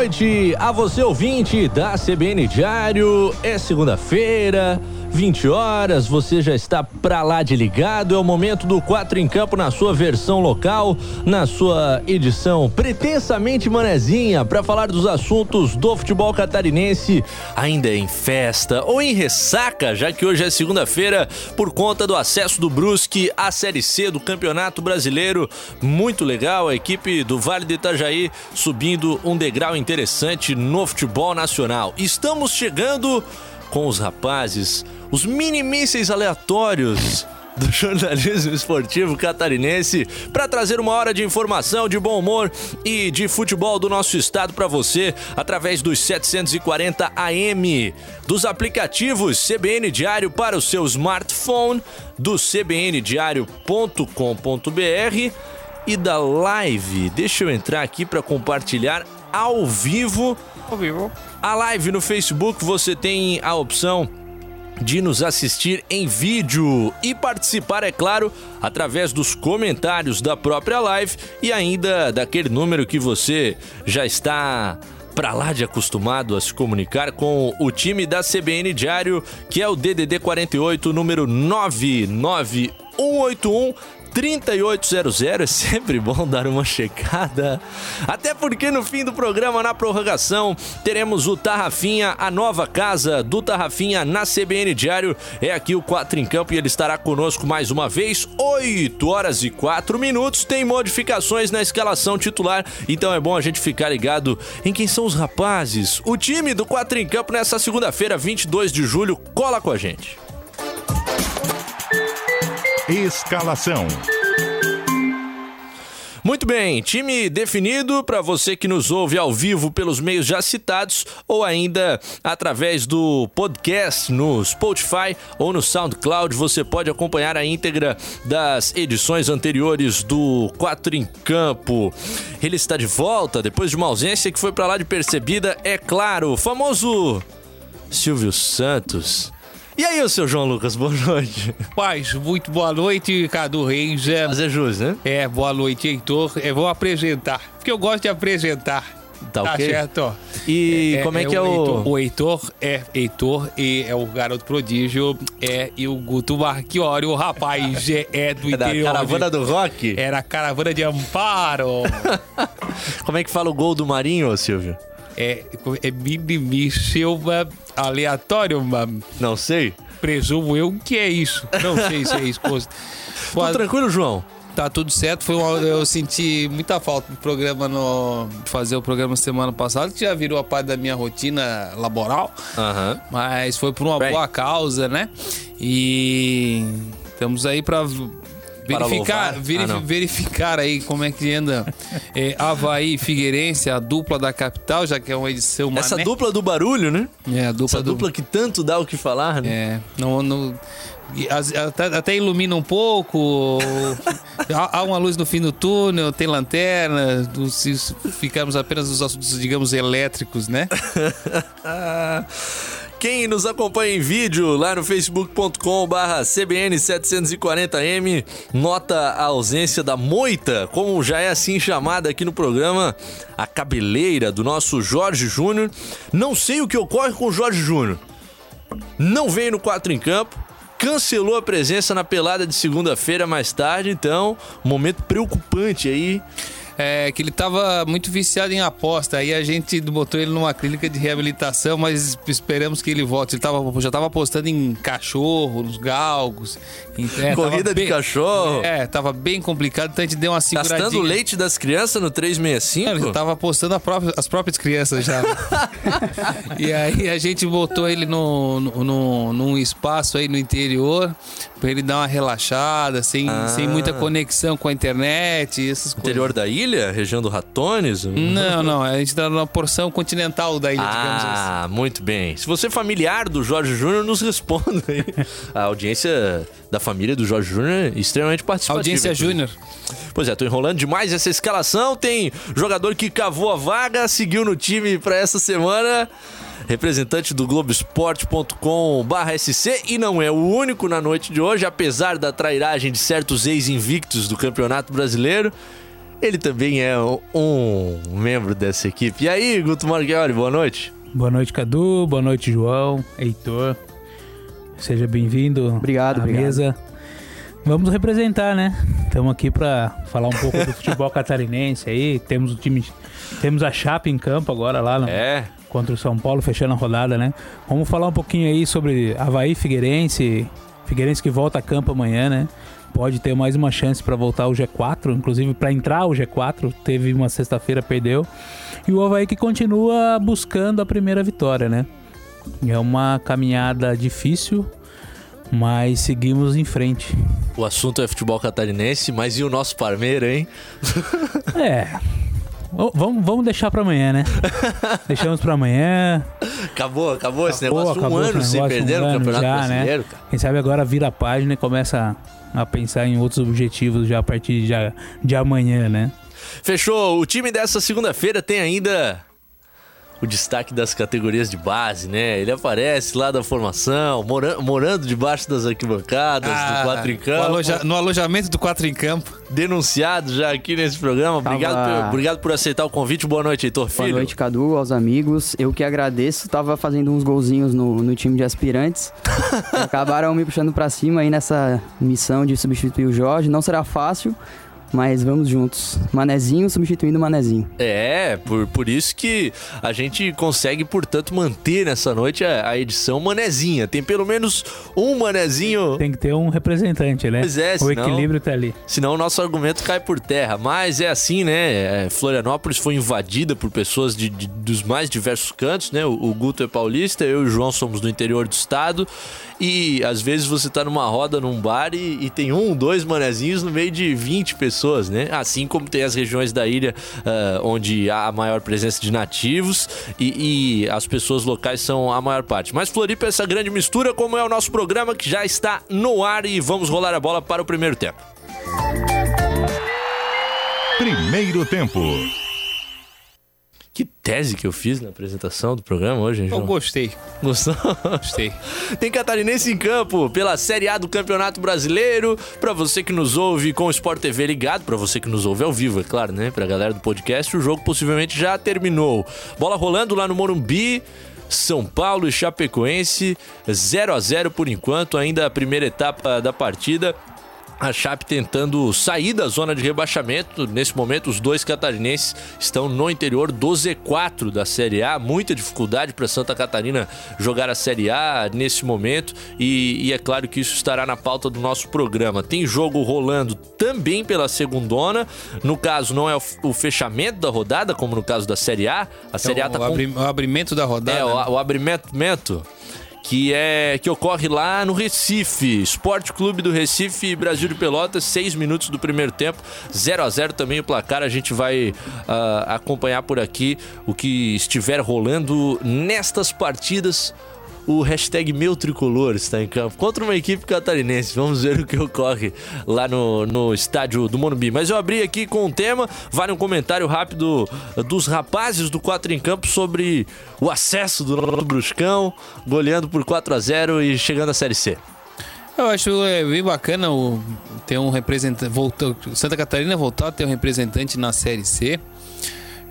Noite a você ouvinte da CBN Diário. É segunda-feira. 20 horas, você já está pra lá de ligado. É o momento do 4 em Campo na sua versão local, na sua edição pretensamente manezinha, para falar dos assuntos do futebol catarinense, ainda em festa ou em ressaca, já que hoje é segunda-feira, por conta do acesso do Brusque à Série C do Campeonato Brasileiro. Muito legal, a equipe do Vale do Itajaí subindo um degrau interessante no futebol nacional. Estamos chegando com os rapazes, os mini mísseis aleatórios do jornalismo esportivo catarinense para trazer uma hora de informação, de bom humor e de futebol do nosso estado para você através dos 740 AM, dos aplicativos CBN Diário para o seu smartphone, do cbndiario.com.br e da live. Deixa eu entrar aqui para compartilhar ao vivo. Ao vivo. A live no Facebook você tem a opção de nos assistir em vídeo e participar, é claro, através dos comentários da própria live e ainda daquele número que você já está para lá de acostumado a se comunicar com o time da CBN Diário, que é o DDD 48, número 99181 3800 é sempre bom dar uma checada. Até porque no fim do programa, na prorrogação, teremos o Tarrafinha, a nova casa do Tarrafinha na CBN Diário. É aqui o 4 em Campo e ele estará conosco mais uma vez. 8 horas e 4 minutos. Tem modificações na escalação titular, então é bom a gente ficar ligado em quem são os rapazes. O time do 4 em Campo nessa segunda-feira, 22 de julho, cola com a gente. Escalação. Muito bem, time definido para você que nos ouve ao vivo pelos meios já citados ou ainda através do podcast no Spotify ou no SoundCloud. Você pode acompanhar a íntegra das edições anteriores do 4 em Campo. Ele está de volta depois de uma ausência que foi para lá de percebida, é claro, o famoso Silvio Santos. E aí, o seu João Lucas, boa noite. Paz, muito boa noite, Cadu Reis. É, Fazer jus, né? é boa noite, Heitor. Eu vou apresentar, porque eu gosto de apresentar. Tá ok? certo. E como é que é o... Heitor, o Heitor é Heitor e é o garoto prodígio é e o Guto Marchiori, o rapaz é, é do É da interior. caravana de- do rock? Era a caravana de Amparo. Como é que fala o gol do Marinho, Silvio? É, é mimimi, Silva, aleatório, mano. Não sei. Presumo eu que é isso. Não sei se é isso. Tudo tranquilo, João? Tá tudo certo. Foi uma- eu senti muita falta do programa no fazer o programa semana passada, que já virou a parte da minha rotina laboral, Aham. mas foi por uma Bem. boa causa, né? E estamos aí para verificar, verif- Ah, verificar aí como é que anda é, Havaí e Figueirense, a dupla da capital, já que é uma edição Essa mané. dupla do barulho, né? é a dupla Essa do- dupla que tanto dá o que falar, né? É, não, não- até, até ilumina um pouco. há, há uma luz no fim do túnel, tem lanterna. Se ficarmos apenas nos assuntos, digamos, elétricos, né? Quem nos acompanha em vídeo lá no facebook.com barra CBN740M nota a ausência da moita, como já é assim chamada aqui no programa, a cabeleira do nosso Jorge Júnior. Não sei o que ocorre com o Jorge Júnior. Não veio no 4 em campo, cancelou a presença na pelada de segunda-feira mais tarde, então, momento preocupante aí. É que ele tava muito viciado em aposta. Aí a gente botou ele numa clínica de reabilitação, mas esperamos que ele volte. Ele tava, já tava apostando em cachorro, nos galgos. é, Corrida de bem- cachorro. É, tava bem complicado, então a gente deu uma seguradinha. Gastando leite das crianças no 365? Ele tava apostando própria- as próprias crianças já. e aí a gente botou ele no, no, no- num espaço aí no interior pra ele dar uma relaxada, sem, Ah. sem muita conexão com a internet essas coisas. Interior da ilha ilha, região do Ratones? Não, não, a gente tá na porção continental da ilha, digamos assim. Ah, muito bem. Se você é familiar do Jorge Júnior, nos responda aí. A audiência da família do Jorge Júnior é extremamente participativa. Audiência. Júnior. Pois é, tô enrolando demais essa escalação. Tem jogador que cavou a vaga, seguiu no time pra essa semana. Representante do Globoesporte.com/sc e não é o único na noite de hoje, apesar da trairagem de certos ex-invictos do Campeonato Brasileiro. Ele também é um membro dessa equipe. E aí, Guto Marchiori, boa noite. Boa noite, Cadu. Boa noite, João, Heitor. Seja bem-vindo Obrigado, à obrigado. mesa. Vamos representar, né? Estamos aqui para falar um pouco do futebol catarinense aí. Temos o time, temos a Chape em campo agora lá no- É, contra o São Paulo, fechando a rodada, né? Vamos falar um pouquinho aí sobre Havaí Figueirense. Figueirense que volta a campo amanhã, né? Pode ter mais uma chance para voltar ao G4, inclusive para entrar ao G4, teve uma sexta-feira, perdeu. E o Havaí que continua buscando a primeira vitória, né? É uma caminhada difícil, mas seguimos em frente. o assunto é futebol catarinense, mas e o nosso Parmeira, hein? É. Vamos, vamos deixar para amanhã, né? Deixamos para amanhã. Acabou, acabou, esse Acabou, negócio. acabou um esse ano sem perder um no Campeonato já, né? Brasileiro, cara. Quem sabe agora vira a página e começa a pensar em outros objetivos já a partir de, de amanhã, né? Fechou. O time dessa segunda-feira tem ainda o destaque das categorias de base, né? Ele aparece lá da formação, mora- morando debaixo das arquibancadas, do Quatro em Ah, no, Campo. aloja- no alojamento do 4 em Campo. Denunciado já aqui nesse programa. Obrigado, Tava- por, obrigado por aceitar o convite. Boa noite, Heitor Filho. Boa noite, Cadu, aos amigos. Eu que agradeço. Tava fazendo uns golzinhos no, no time de aspirantes. Acabaram me puxando pra cima aí nessa missão de substituir o Jorge. Não será fácil, mas vamos juntos. Manezinho substituindo o Manezinho. É, por, por isso que a gente consegue, portanto, manter nessa noite a, a edição manezinha. Tem pelo menos um manezinho Tem que ter um representante, né? Pois é, o senão- equilíbrio tá ali. Senão o nosso argumento cai por terra. Mas é assim, né? É, Florianópolis foi invadida por pessoas de, de- dos mais diversos cantos, né? O, o Guto é paulista, eu e o João somos do interior do estado. E às vezes você tá numa roda num bar e, e tem um, dois manezinhos no meio de 20 pessoas, né? Assim como tem as regiões da ilha ah, onde há a maior presença de nativos e, e as pessoas locais são a maior parte. Mas Floripa é essa grande mistura, como é o nosso programa que já está no ar e vamos rolar a bola para o primeiro tempo. Primeiro tempo. Que tese que eu fiz na apresentação do programa hoje, hein, Eu João? gostei, Gostou? gostei. Tem catarinense em campo pela Série A do Campeonato Brasileiro. Pra você que nos ouve com o Sport TV ligado, pra você que nos ouve ao vivo, é claro, né? Pra galera do podcast, o jogo possivelmente já terminou. Bola rolando lá no Morumbi. São Paulo e Chapecoense, 0 a 0 por enquanto, ainda a primeira etapa da partida. A Chape tentando sair da zona de rebaixamento. Nesse momento, os dois catarinenses estão no interior do Z4 da Série A. Muita dificuldade para Santa Catarina jogar a Série A nesse momento. E, e é claro que isso estará na pauta do nosso programa. Tem jogo rolando também pela segundona. No caso, não é o, o fechamento da rodada, como no caso da Série A. A Série A Então, tá o, com o abrimento da rodada. é, o, né? o abrimento que é que ocorre lá no Recife, Esporte Clube do Recife Brasil de Pelotas, seis minutos do primeiro tempo, 0 a 0 também o placar, a gente vai ah, acompanhar por aqui o que estiver rolando nestas partidas. O hashtag meu tricolor está em campo contra uma equipe catarinense. Vamos ver o que ocorre lá no, no estádio do Morumbi. Mas eu abri aqui com um tema. Vale um comentário rápido dos rapazes do 4 em campo sobre o acesso do nosso Bruscão, goleando por 4 a 0 e chegando à Série C. Eu acho é, bem bacana ter um representante. Voltou, Santa Catarina voltar a ter um representante na Série C.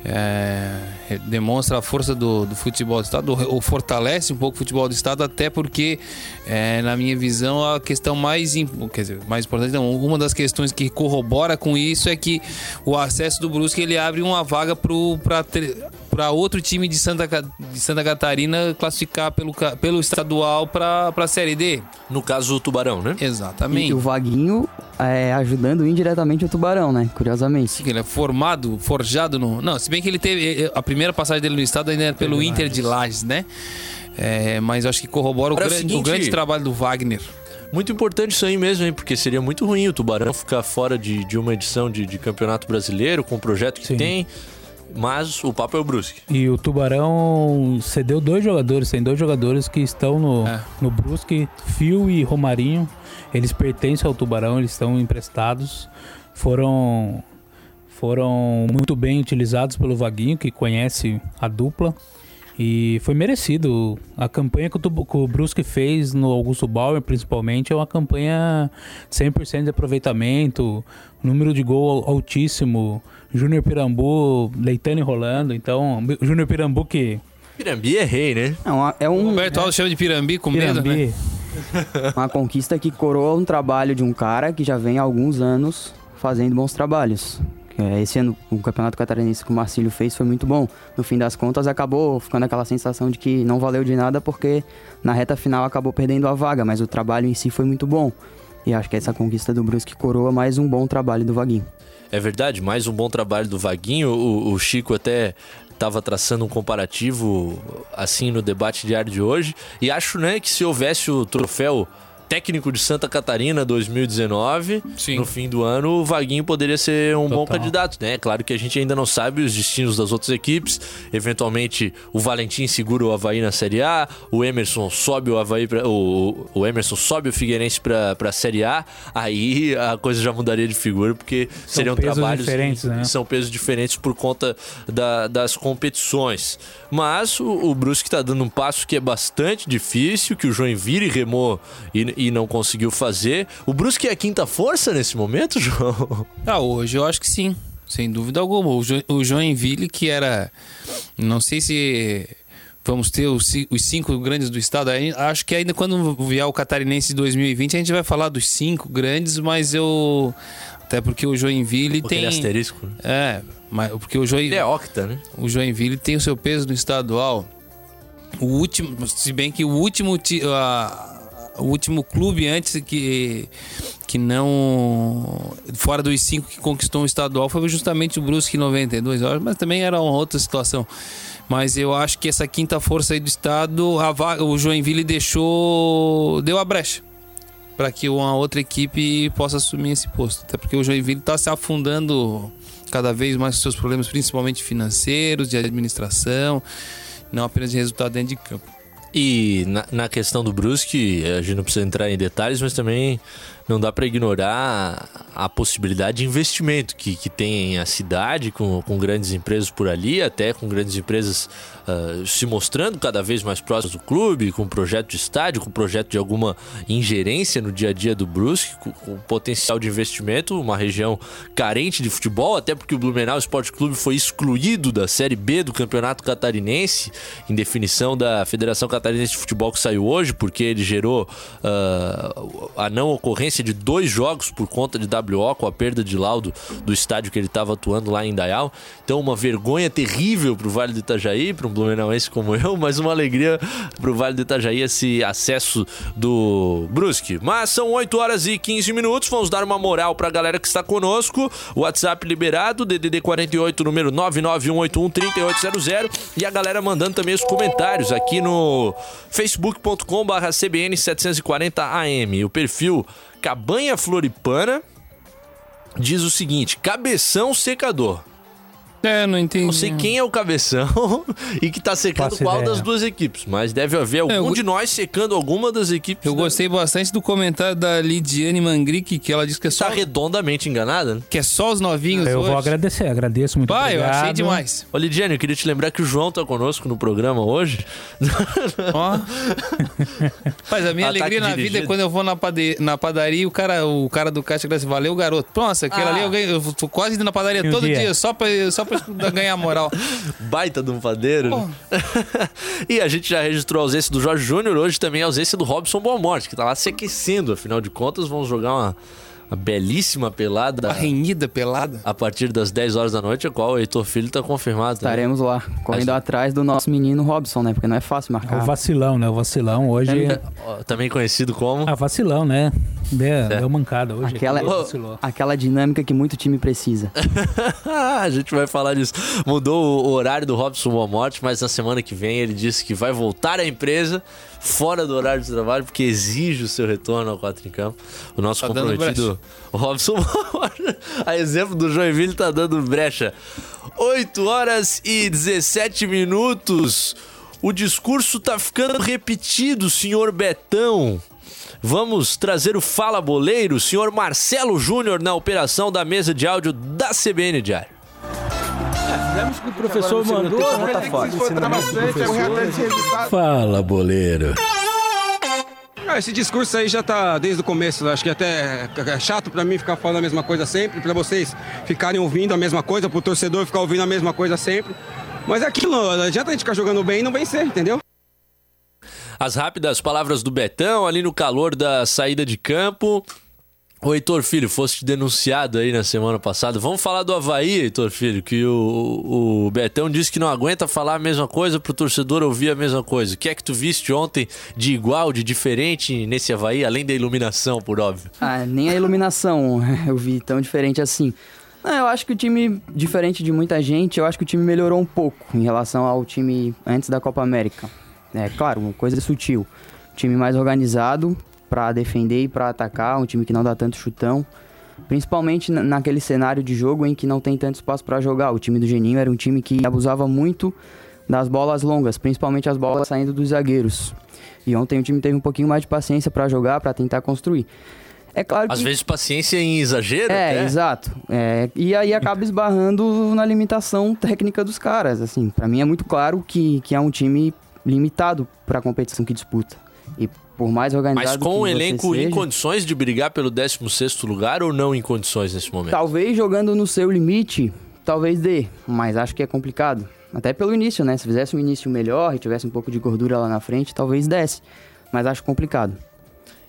É, demonstra a força do, do futebol do estado, ou fortalece um pouco o futebol do estado, até porque, é, na minha visão, a questão mais, quer dizer, mais importante, não, uma das questões que corrobora com isso é que o acesso do Brusque ele abre uma vaga para outro time de Santa, de Santa Catarina classificar pelo, pelo estadual para a Série D. No caso, o Tubarão, né? Exatamente. E o Vaguinho é, ajudando indiretamente o Tubarão, né? Curiosamente. Ele é formado, forjado no. Não, se bem que ele teve. eh, A primeira passagem dele no estado ainda era pelo Inter de Lages, né? É, mas acho que corrobora o é seguinte- o grande trabalho do Wagner. Muito importante isso aí mesmo, hein? Porque seria muito ruim o Tubarão ficar fora de, de uma edição de, de Campeonato Brasileiro com o projeto que Sim. tem. Mas o papo é o Brusque. E o Tubarão cedeu dois jogadores, tem dois jogadores que estão no, É. no Brusque, Fio e Romarinho. Eles pertencem ao Tubarão, eles estão emprestados. Foram foram muito bem utilizados pelo Vaguinho, que conhece a dupla. E foi merecido. A campanha que o, que o Brusque fez no Augusto Bauer, principalmente, é uma campanha de 100% de aproveitamento, número de gol al- altíssimo. Júnior Pirambu deitando e rolando. Então, Júnior Pirambu que... Pirambi é rei, né? Não, é um, Roberto Alves chama de Pirambi com medo, né? Pirambi, uma conquista que coroa um trabalho de um cara que já vem há alguns anos fazendo bons trabalhos. É, Esse ano o campeonato catarinense que o Marcílio fez foi muito bom. No fim das contas acabou ficando aquela sensação de que não valeu de nada porque na reta final acabou perdendo a vaga, mas o trabalho em si foi muito bom. E acho que essa conquista do Brusque coroa mais um bom trabalho do Vaguinho. É verdade, mais um bom trabalho do Vaguinho. O, o Chico até estava traçando um comparativo assim no debate diário de hoje. E acho né, que se houvesse o troféu técnico de Santa Catarina 2019, Sim. no fim do ano, o Vaguinho poderia ser um bom Total. candidato, né? Claro que a gente ainda não sabe os destinos das outras equipes. Eventualmente, o Valentim segura o Havaí na Série A, o Emerson sobe o Havaí pra, o, o Emerson sobe o Figueirense para a Série A. Aí a coisa já mudaria de figura, porque seriam pesos trabalhos diferentes, né? são pesos diferentes por conta da- das competições. Mas o, o Brusque está dando um passo que é bastante difícil, que o Joinville remou e, e não conseguiu fazer. O Brusque é a quinta força nesse momento, João? Ah, hoje eu acho que sim. Sem dúvida alguma. O, jo o Joinville, que era. Não sei se vamos ter os, ci- os cinco grandes do estado. Acho que ainda quando vier o Catarinense de 2020, a gente vai falar dos cinco grandes, mas eu. Até porque o Joinville Aquele tem. asterisco. né? É, mas porque o, Join... Ele é octa, né? o Joinville tem o seu peso no estadual. O último, se bem que o último, ti- a- o último clube antes que que não fora dos cinco que conquistou o estadual foi justamente o Brusque em 92, eu acho, mas também era uma outra situação. Mas eu acho que essa quinta força aí do estado, o Joinville deixou deu a brecha para que uma outra equipe possa assumir esse posto. Até porque o Joinville está se afundando cada vez mais com seus problemas, principalmente financeiros, de administração, não apenas de resultado dentro de campo. E na, na questão do Brusque, a gente não precisa entrar em detalhes, mas também não dá para ignorar a possibilidade de investimento que, que tem a cidade com, com grandes empresas por ali, até com grandes empresas ah, se mostrando cada vez mais próximas do clube, com projeto de estádio, com projeto de alguma ingerência no dia a dia do Brusque, com, com potencial de investimento, uma região carente de futebol, até porque o Blumenau Esporte Clube foi excluído da Série B do Campeonato Catarinense, em definição da Federação Catarinense de Futebol que saiu hoje, porque ele gerou ah, a não ocorrência de dois jogos por conta de WO, com a perda de laudo do estádio que ele estava atuando lá em Dayal. Então, uma vergonha terrível para o Vale do Itajaí, para um blumenauense como eu, mas uma alegria para o Vale do Itajaí esse acesso do Brusque. Mas são 8 horas e 15 minutos, vamos dar uma moral para a galera que está conosco. WhatsApp liberado, DDD 48, número 991813800 e a galera mandando também os comentários aqui no facebook.com/barra CBN 740 AM. O perfil Cabanha Floripana diz o seguinte: cabeção secador. É, não entendi. Não sei quem é o cabeção e que tá secando Faço qual ideia. das duas equipes, mas deve haver algum É, eu- de nós secando alguma das equipes. Eu da- gostei bastante do comentário da Lidiane Mangrick, que ela disse que é só, Tá redondamente enganada, né? que é só os novinhos Eu hoje. vou agradecer, agradeço muito Pai, eu achei demais. Ô Lidiane, eu queria te lembrar que o João tá conosco no programa hoje. Ó. Mas a minha Ataque alegria na vida dirigido. é quando eu vou na, pade- na padaria e o cara, o cara do caixa agradece, valeu, garoto. Nossa, aquele Ah. ali eu, ganho, eu tô quase indo na padaria Um todo dia. dia, só pra, só pra ganhar moral. Baita de um padeiro. né? e a gente já registrou a ausência do Jorge Júnior, hoje também a ausência do Robson Boa Morte, que tá lá se aquecendo. Afinal de contas, vamos jogar uma, a belíssima pelada A renhida pelada. a partir das 10 horas da noite, a qual o Heitor Filho tá confirmado. né? Estaremos lá, correndo atrás do nosso menino Robson, né? Porque não é fácil É marcar. o vacilão, né? O vacilão hoje. É. Ó, Também conhecido como. Ah, vacilão, né? Deu, deu mancada hoje. Aquela-. Aquela dinâmica que muito time precisa. a gente vai falar disso. Mudou o horário do Robson Boa Morte, mas na semana que vem ele disse que vai voltar à empresa fora do horário de trabalho, porque exige o seu retorno ao 4 em campo. O nosso Tá dando comprometido Robson Boa Morte, a exemplo do Joinville, tá dando brecha. 8 horas e 17 minutos. O discurso tá ficando repetido, senhor Betão. Vamos trazer o Fala Boleiro, senhor Marcelo Júnior, na operação da mesa de áudio da CBN Diário. Fizemos o que o professor mandou, né? Tá fora. Fala, boleiro. Ah, esse discurso aí já tá desde o começo. Acho que até é chato pra mim ficar falando a mesma coisa sempre, pra vocês ficarem ouvindo a mesma coisa, pro torcedor ficar ouvindo a mesma coisa sempre. Mas é aquilo, não adianta a gente ficar jogando bem e não vencer, entendeu? As rápidas palavras do Betão ali no calor da saída de campo. Ô, Heitor Filho, foste denunciado aí na semana passada. Vamos falar do Havaí, Heitor Filho, que o, o Betão disse que não aguenta falar a mesma coisa pro torcedor ouvir a mesma coisa. O que é que tu viste ontem de igual, de diferente nesse Havaí, além da iluminação, por óbvio? Ah, nem a iluminação eu vi tão diferente assim. Não, eu acho que o time, diferente de muita gente, eu acho que o time melhorou um pouco em relação ao time antes da Copa América. É claro, uma coisa sutil. Time mais organizado para defender e para atacar, um time que não dá tanto chutão. Principalmente na- naquele cenário de jogo em que não tem tanto espaço para jogar. O time do Geninho era um time que abusava muito das bolas longas, principalmente as bolas saindo dos zagueiros. E ontem o time teve um pouquinho mais de paciência para jogar, para tentar construir. É claro que Às vezes paciência em exagero, é, até. exato. É, e aí acaba esbarrando na limitação técnica dos caras. Assim, para mim é muito claro que, que é um time limitado para a competição que disputa. E por mais organizado Mas com o elenco em seja, condições de brigar pelo 16º lugar ou não em condições nesse momento? talvez jogando no seu limite, talvez dê, mas acho que é complicado. Até pelo início, né? Se fizesse um início melhor e tivesse um pouco de gordura lá na frente, talvez desse. Mas acho complicado.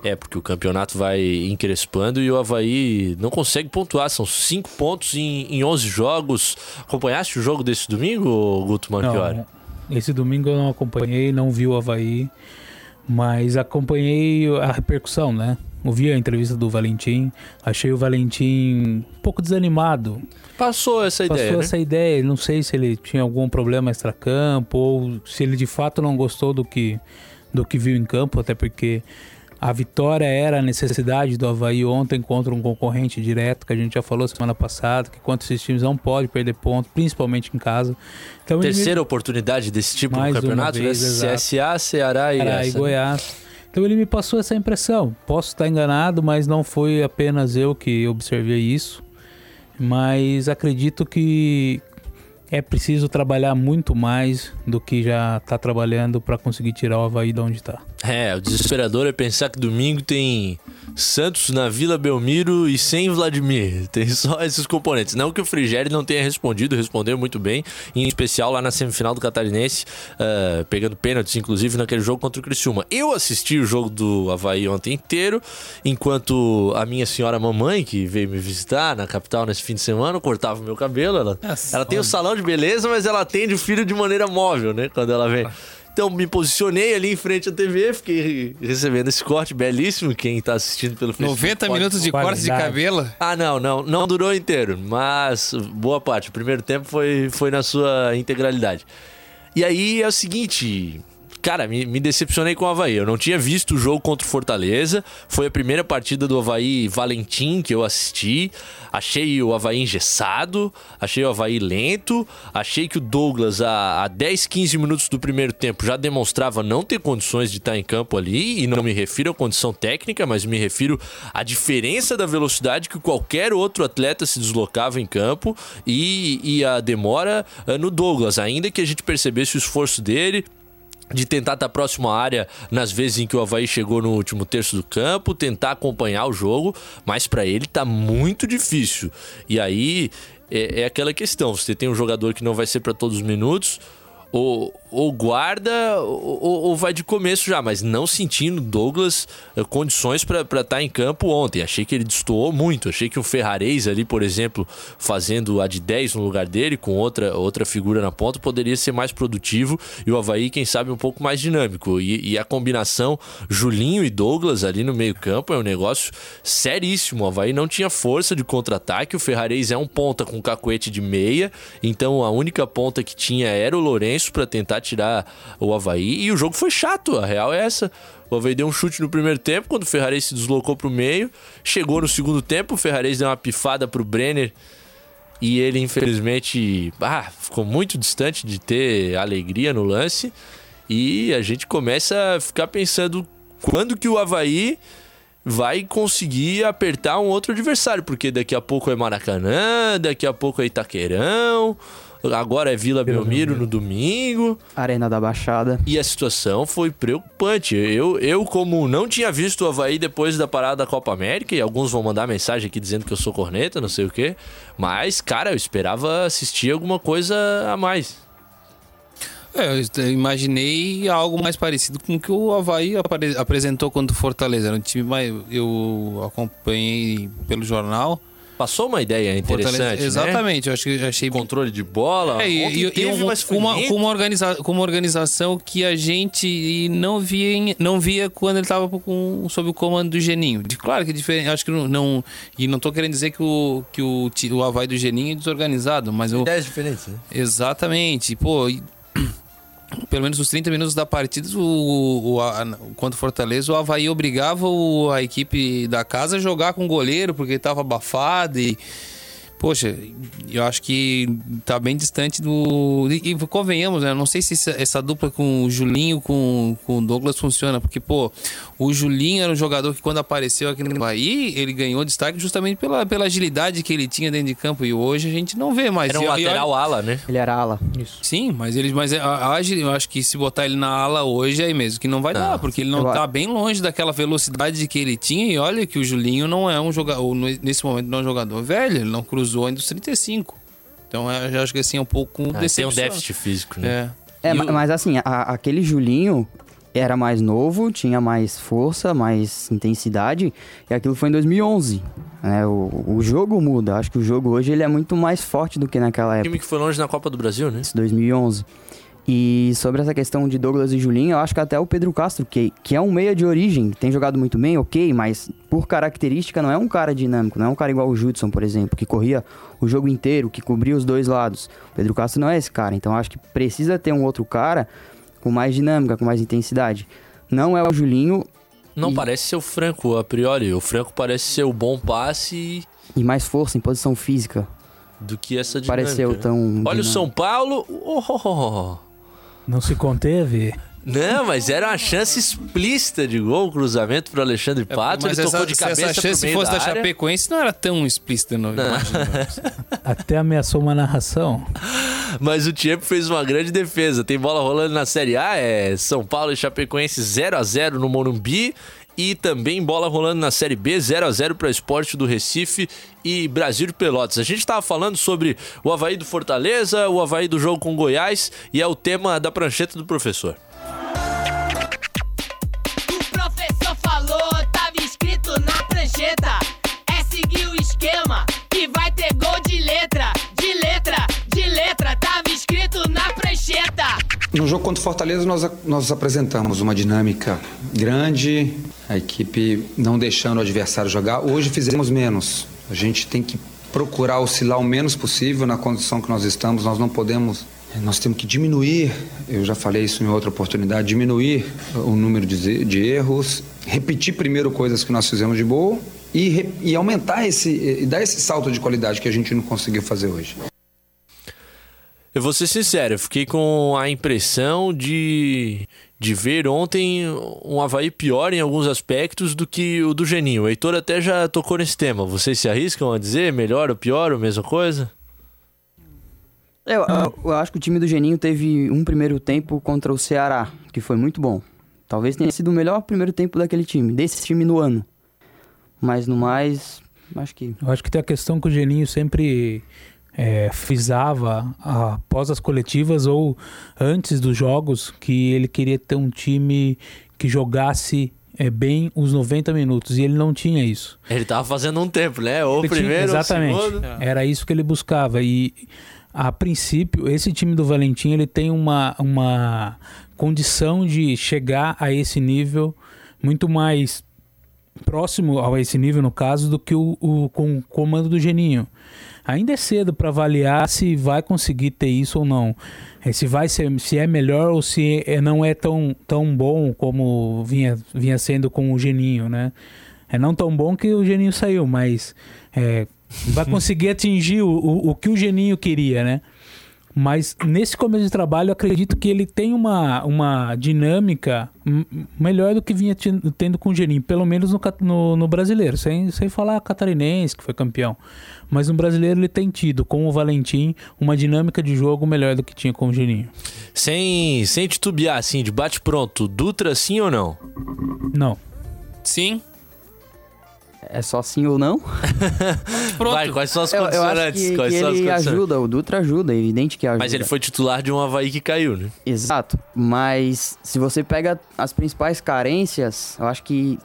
É, porque o campeonato vai encrespando e o Havaí não consegue pontuar. São cinco pontos em, em 11 jogos. Acompanhaste o jogo desse domingo, Guto Marchiori? Não, esse domingo eu não acompanhei, não vi o Havaí, mas acompanhei a repercussão, né? Ouvi a entrevista do Valentim, achei o Valentim um pouco desanimado. Passou essa Passou ideia, né? essa ideia, não sei se ele tinha algum problema extracampo ou se ele de fato não gostou do que, do que viu em campo, até porque a vitória era a necessidade do Havaí ontem contra um concorrente direto, que a gente já falou semana passada, que contra esses times não pode perder ponto, principalmente em casa. Então, Terceira oportunidade desse tipo Mais no campeonato, vez, né? CSA, Ceará e Ceará e né? Goiás. Então ele me passou essa impressão. Posso estar enganado, mas não foi apenas eu que observei isso. Mas acredito que é preciso trabalhar muito mais do que já está trabalhando para conseguir tirar o Havaí de onde está. É, o desesperador é pensar que domingo tem Santos na Vila Belmiro e sem Vladimir. Tem só esses componentes. Não que o Frigério não tenha respondido, respondeu muito bem, em especial lá na semifinal do Catarinense, eh, pegando pênaltis, inclusive, naquele jogo contra o Criciúma. Eu assisti o jogo do Havaí ontem inteiro, enquanto a minha senhora mamãe, que veio me visitar na capital nesse fim de semana, cortava o meu cabelo. Ela, Nossa, ela tem o salão de beleza, mas ela atende o filho de maneira móvel, né? Quando ela vem. Então me posicionei ali em frente à TV, fiquei recebendo esse corte belíssimo. Quem tá assistindo pelo Facebook. 90 pode- minutos de corte de cabelo. Ah, não, não, não durou inteiro, mas boa parte. O primeiro tempo foi, foi na sua integralidade. E aí é o seguinte. Cara, me, me decepcionei com o Havaí. Eu não tinha visto o jogo contra o Fortaleza. Foi a primeira partida do Havaí Valentim que eu assisti. Achei o Havaí engessado. Achei o Havaí lento. Achei que o Douglas, a, a 10, 15 minutos do primeiro tempo, já demonstrava não ter condições de estar em campo ali. E não me refiro à condição técnica, mas me refiro à diferença da velocidade que qualquer outro atleta se deslocava em campo. E, e a demora eh, no Douglas. Ainda que a gente percebesse o esforço dele de tentar estar próximo à área nas vezes em que o Havaí chegou no último terço do campo, tentar acompanhar o jogo, mas para ele tá muito difícil. E aí é, é aquela questão: você tem um jogador que não vai ser para todos os minutos. O, ou guarda ou, ou, vai de começo já, mas não sentindo Douglas uh, condições para estar tá em campo ontem. Achei que ele destoou muito. Achei que o Ferrarez ali, por exemplo, fazendo a de 10 no lugar dele, com outra, outra figura na ponta, poderia ser mais produtivo e o Havaí, quem sabe, um pouco mais dinâmico. E, e a combinação Julinho e Douglas ali no meio-campo é um negócio seríssimo. O Havaí não tinha força de contra-ataque. O Ferrarez é um ponta com cacuete de meia, então a única ponta que tinha era o Lourenço para tentar tirar o Havaí. E o jogo foi chato, a real é essa. O Havaí deu um chute no primeiro tempo, quando o Ferrarese se deslocou para o meio. Chegou no segundo tempo, o Ferrarese deu uma pifada para o Brenner. E ele, infelizmente, ah, ficou muito distante de ter alegria no lance. E a gente começa a ficar pensando quando que o Havaí vai conseguir apertar um outro adversário, porque daqui a pouco é Maracanã, daqui a pouco é Itaquerão, agora é Vila Belmiro no domingo. Arena da Baixada. E a situação foi preocupante. Eu, eu, como não tinha visto o Havaí depois da parada da Copa América, e alguns vão mandar mensagem aqui dizendo que eu sou corneta, não sei o quê, mas, cara, eu esperava assistir alguma coisa a mais. É, eu imaginei algo mais parecido com o que o Havaí apresentou contra o Fortaleza. Era um time mais. Eu acompanhei pelo jornal. Passou uma ideia interessante. Né? exatamente, né? eu acho que achei. Controle de bola. É, e, e, um, com, uma, com, uma organiza, com uma organização que a gente não via, não via quando ele estava sob o comando do Geninho. Claro que é diferente. Acho que não, não. E não estou querendo dizer que o, que o, o Havaí do Geninho é desorganizado, mas. Ideias diferentes, né? Exatamente. Pô pelo menos os 30 minutos da partida, o, o, a, Fortaleza, o Havaí obrigava o, a equipe da casa a jogar com o goleiro, porque estava abafado e Poxa, eu acho que tá bem distante do. E, convenhamos, né? Não sei se essa, essa, dupla com o Julinho, com, com o Douglas funciona, porque, pô, o Julinho era um jogador que quando apareceu aqui no Bahia, ele ganhou destaque justamente pela, pela agilidade que ele tinha dentro de campo. E hoje a gente não vê mais. Era um lateral ala, né? Ele era ala. Isso. Sim, mas ele. Mas a, a, eu acho que se botar ele na ala hoje, aí mesmo que não vai dar, porque ele não eu tá bem longe daquela velocidade que ele tinha. E olha que o Julinho não é um jogador. Nesse momento não é um jogador velho, ele não cruzou cruzou ainda os 35. Então eu acho que assim é um pouco ah, Tem um déficit físico, né? É, é mas assim, a, aquele Julinho era mais novo, tinha mais força, mais intensidade, e aquilo foi em 2011. Né? O, o jogo muda, acho que o jogo hoje ele é muito mais forte do que naquela época. O time que foi longe na Copa do Brasil, né? 2011. E sobre essa questão de Douglas e Julinho, eu acho que até o Pedro Castro, que, que é um meia de origem, tem jogado muito bem, ok, mas por característica não é um cara dinâmico, não é um cara igual o Judson, por exemplo, que corria o jogo inteiro, que cobria os dois lados. O Pedro Castro não é esse cara, então acho que precisa ter um outro cara com mais dinâmica, com mais intensidade. Não é o Julinho. Não e... parece ser o Franco a priori, o Franco parece ser o bom passe e. E mais força em posição física. Do que essa dinâmica. Pareceu tão. Olha dinâmico. o São Paulo. Oh, oh, oh. Não se conteve? Não, mas era uma chance explícita de gol, cruzamento para Alexandre é, Pato. É, ele tocou de cabeça. Se essa chance fosse da, da Chapecoense, não era tão explícita, não. não. Até ameaçou uma narração. Mas o Tiepo fez uma grande defesa. Tem bola rolando na Série A, é São Paulo e Chapecoense 0 a 0 no Morumbi e também bola rolando na Série B, 0 a 0 para o Esporte do Recife e Brasil de Pelotas. A gente estava falando sobre o Havaí do Fortaleza, o Havaí do jogo com Goiás e é o tema da prancheta do professor. No jogo contra o Fortaleza, nós, nós apresentamos uma dinâmica grande, a equipe não deixando o adversário jogar. Hoje fizemos menos. A gente tem que procurar oscilar o menos possível na condição que nós estamos. Nós não podemos. Nós temos que diminuir, eu já falei isso em outra oportunidade, diminuir o número de, de erros, repetir primeiro coisas que nós fizemos de boa e, e aumentar esse, e dar esse salto de qualidade que a gente não conseguiu fazer hoje. Eu vou ser sincero, eu fiquei com a impressão de, de ver ontem um Havaí pior em alguns aspectos do que o do Geninho. O Heitor até já tocou nesse tema. Vocês se arriscam a dizer melhor ou pior, ou mesma coisa? Eu, eu, eu acho que o time do Geninho teve um primeiro tempo contra o Ceará, que foi muito bom. Talvez tenha sido o melhor primeiro tempo daquele time, desse time no ano. Mas no mais, acho que. Eu acho que tem a questão que o Geninho sempre é, frisava após as coletivas ou antes dos jogos que ele queria ter um time que jogasse é, bem os 90 minutos e ele não tinha isso. Ele tava fazendo um tempo, né? Ou Ele tinha- primeiro, ou exatamente. segundo. Era isso que ele buscava e a princípio esse time do Valentim ele tem uma, uma condição de chegar a esse nível muito mais próximo a esse nível no caso do que o, o com o comando do Geninho. Ainda é cedo para avaliar se vai conseguir ter isso ou não. É, se vai ser, se é melhor ou se é- não é tão, tão bom como vinha, vinha sendo com o Geninho, né? É não tão bom que o Geninho saiu, mas é, vai conseguir atingir o, o, o que o Geninho queria, né? Mas nesse começo de trabalho, eu acredito que ele tem uma, uma dinâmica melhor do que vinha tendo com o Geninho, pelo menos no, no, no brasileiro, sem, sem falar catarinense, que foi campeão. Mas no brasileiro ele tem tido, com o Valentim, uma dinâmica de jogo melhor do que tinha com o Geninho. Sem, sem titubear, assim, de bate pronto. Dutra, sim ou não? Não. Sim. É só sim ou não? Pronto. Vai, quais são as Eu, eu acho condicionantes? que, quais que são as ele condicionantes? ajuda, o Dutra ajuda, é evidente que ajuda. Mas ele foi titular de um Havaí que caiu, né? Exato. Mas se você pega as principais carências, eu acho que